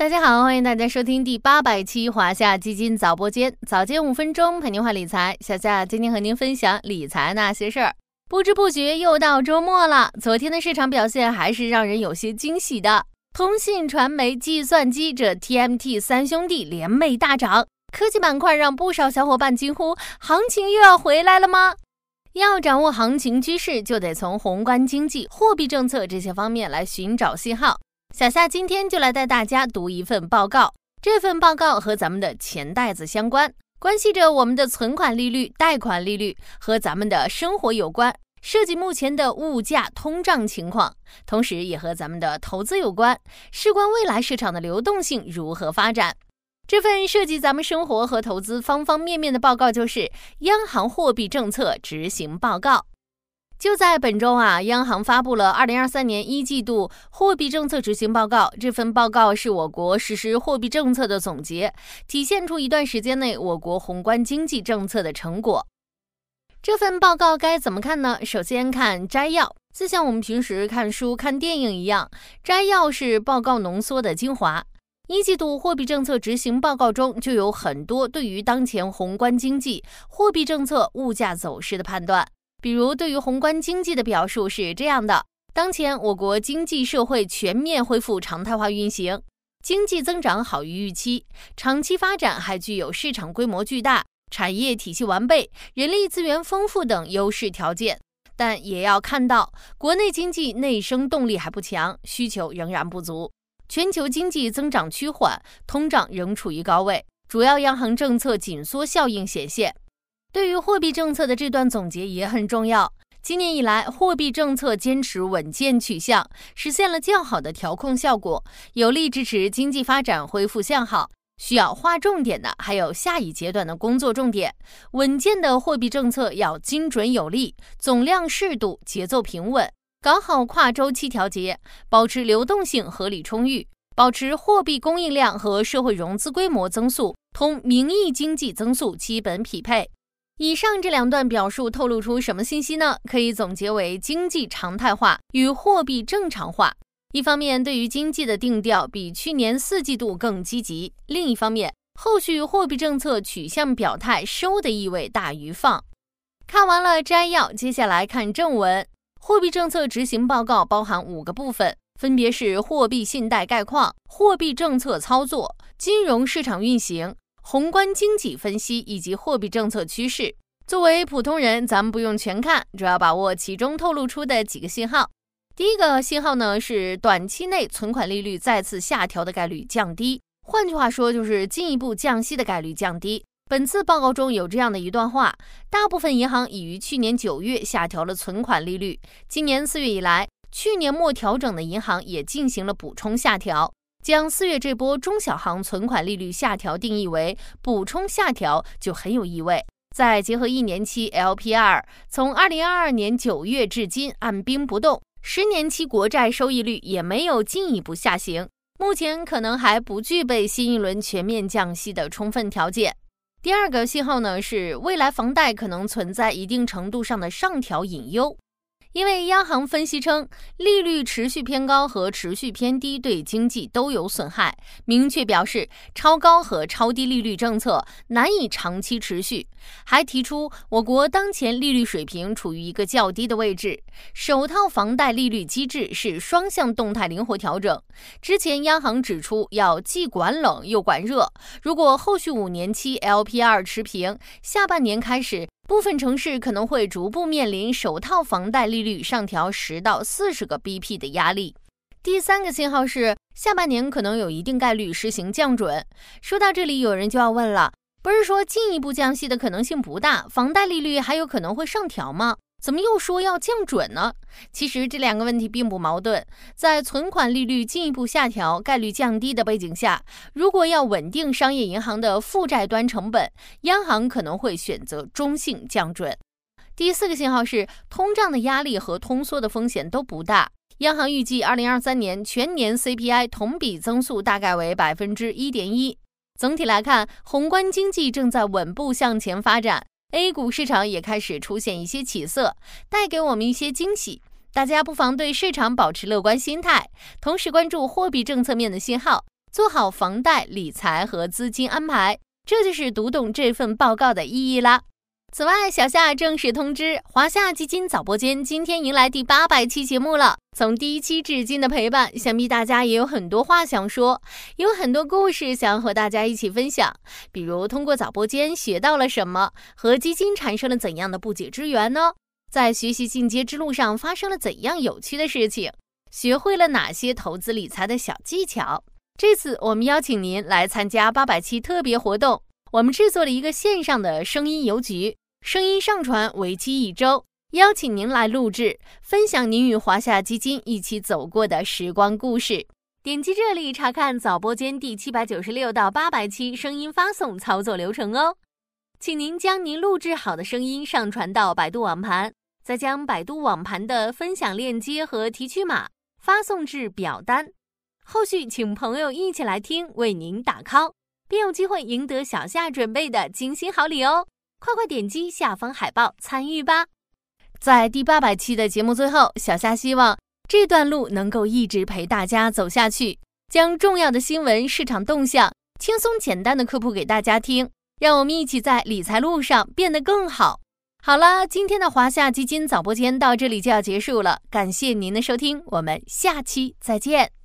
大家好，欢迎大家收听第八百期华夏基金早播间，早间五分钟陪您话理财。小夏今天和您分享理财那些事儿。不知不觉又到周末了，昨天的市场表现还是让人有些惊喜的。通信、传媒、计算机这 TMT 三兄弟联袂大涨，科技板块让不少小伙伴惊呼：行情又要回来了吗？要掌握行情趋势，就得从宏观经济、货币政策这些方面来寻找信号。小夏今天就来带大家读一份报告，这份报告和咱们的钱袋子相关，关系着我们的存款利率、贷款利率和咱们的生活有关，涉及目前的物价通胀情况，同时也和咱们的投资有关，事关未来市场的流动性如何发展。这份涉及咱们生活和投资方方面面的报告，就是央行货币政策执行报告。就在本周啊，央行发布了二零二三年一季度货币政策执行报告。这份报告是我国实施货币政策的总结，体现出一段时间内我国宏观经济政策的成果。这份报告该怎么看呢？首先看摘要，就像我们平时看书、看电影一样，摘要是报告浓缩的精华。一季度货币政策执行报告中就有很多对于当前宏观经济、货币政策、物价走势的判断。比如，对于宏观经济的表述是这样的：当前我国经济社会全面恢复常态化运行，经济增长好于预期，长期发展还具有市场规模巨大、产业体系完备、人力资源丰富等优势条件。但也要看到，国内经济内生动力还不强，需求仍然不足，全球经济增长趋缓，通胀仍处于高位，主要央行政策紧缩效应显现。对于货币政策的这段总结也很重要。今年以来，货币政策坚持稳健取向，实现了较好的调控效果，有力支持经济发展恢复向好。需要划重点的还有下一阶段的工作重点：稳健的货币政策要精准有力，总量适度，节奏平稳，搞好跨周期调节，保持流动性合理充裕，保持货币供应量和社会融资规模增速同名义经济增速基本匹配。以上这两段表述透露出什么信息呢？可以总结为经济常态化与货币正常化。一方面，对于经济的定调比去年四季度更积极；另一方面，后续货币政策取向表态收的意味大于放。看完了摘要，接下来看正文。货币政策执行报告包含五个部分，分别是货币信贷概况、货币政策操作、金融市场运行。宏观经济分析以及货币政策趋势，作为普通人，咱们不用全看，主要把握其中透露出的几个信号。第一个信号呢是短期内存款利率再次下调的概率降低，换句话说就是进一步降息的概率降低。本次报告中有这样的一段话：大部分银行已于去年九月下调了存款利率，今年四月以来，去年末调整的银行也进行了补充下调。将四月这波中小行存款利率下调定义为补充下调，就很有意味。再结合一年期 LPR 从二零二二年九月至今按兵不动，十年期国债收益率也没有进一步下行，目前可能还不具备新一轮全面降息的充分条件。第二个信号呢，是未来房贷可能存在一定程度上的上调隐忧。因为央行分析称，利率持续偏高和持续偏低对经济都有损害，明确表示超高和超低利率政策难以长期持续。还提出，我国当前利率水平处于一个较低的位置，首套房贷利率机制是双向动态灵活调整。之前央行指出要既管冷又管热，如果后续五年期 LPR 持平，下半年开始。部分城市可能会逐步面临首套房贷利率上调十到四十个 BP 的压力。第三个信号是下半年可能有一定概率实行降准。说到这里，有人就要问了：不是说进一步降息的可能性不大，房贷利率还有可能会上调吗？怎么又说要降准呢？其实这两个问题并不矛盾。在存款利率进一步下调、概率降低的背景下，如果要稳定商业银行的负债端成本，央行可能会选择中性降准。第四个信号是，通胀的压力和通缩的风险都不大。央行预计，二零二三年全年 CPI 同比增速大概为百分之一点一。总体来看，宏观经济正在稳步向前发展。A 股市场也开始出现一些起色，带给我们一些惊喜。大家不妨对市场保持乐观心态，同时关注货币政策面的信号，做好房贷、理财和资金安排，这就是读懂这份报告的意义啦。此外，小夏正式通知，华夏基金早播间今天迎来第八百期节目了。从第一期至今的陪伴，想必大家也有很多话想说，有很多故事想要和大家一起分享。比如通过早播间学到了什么，和基金产生了怎样的不解之缘呢？在学习进阶之路上发生了怎样有趣的事情？学会了哪些投资理财的小技巧？这次我们邀请您来参加八百期特别活动，我们制作了一个线上的声音邮局。声音上传为期一周，邀请您来录制，分享您与华夏基金一起走过的时光故事。点击这里查看早播间第七百九十六到八百期声音发送操作流程哦。请您将您录制好的声音上传到百度网盘，再将百度网盘的分享链接和提取码发送至表单。后续请朋友一起来听，为您打 call，便有机会赢得小夏准备的精心好礼哦。快快点击下方海报参与吧！在第八百期的节目最后，小夏希望这段路能够一直陪大家走下去，将重要的新闻、市场动向轻松简单的科普给大家听，让我们一起在理财路上变得更好。好了，今天的华夏基金早播间到这里就要结束了，感谢您的收听，我们下期再见。